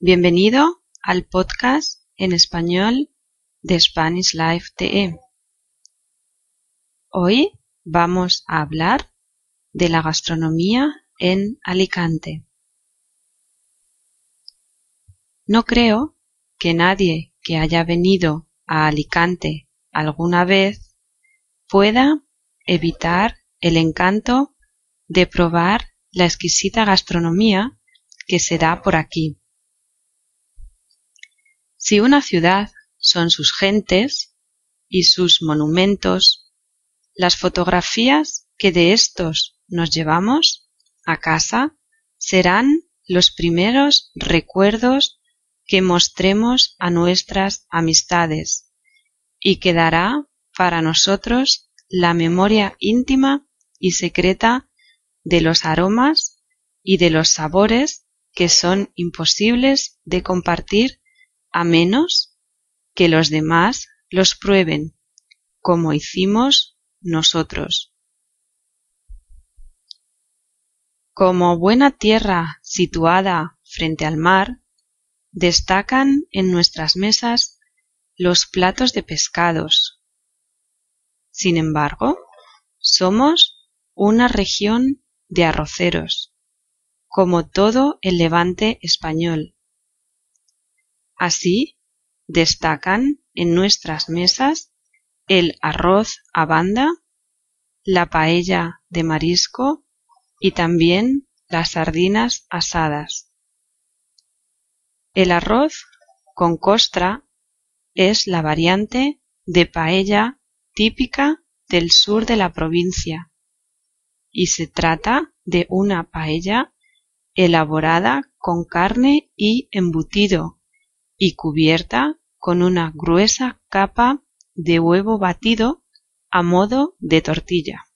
Bienvenido al podcast en español de Spanish Life TE. Hoy vamos a hablar de la gastronomía en Alicante. No creo que nadie que haya venido a Alicante alguna vez pueda evitar el encanto de probar la exquisita gastronomía que se da por aquí. Si una ciudad son sus gentes y sus monumentos, las fotografías que de estos nos llevamos a casa serán los primeros recuerdos que mostremos a nuestras amistades y quedará para nosotros la memoria íntima y secreta de los aromas y de los sabores que son imposibles de compartir a menos que los demás los prueben, como hicimos nosotros. Como buena tierra situada frente al mar, destacan en nuestras mesas los platos de pescados. Sin embargo, somos una región de arroceros, como todo el levante español. Así, destacan en nuestras mesas el arroz a banda, la paella de marisco y también las sardinas asadas. El arroz con costra es la variante de paella típica del sur de la provincia y se trata de una paella elaborada con carne y embutido y cubierta con una gruesa capa de huevo batido a modo de tortilla.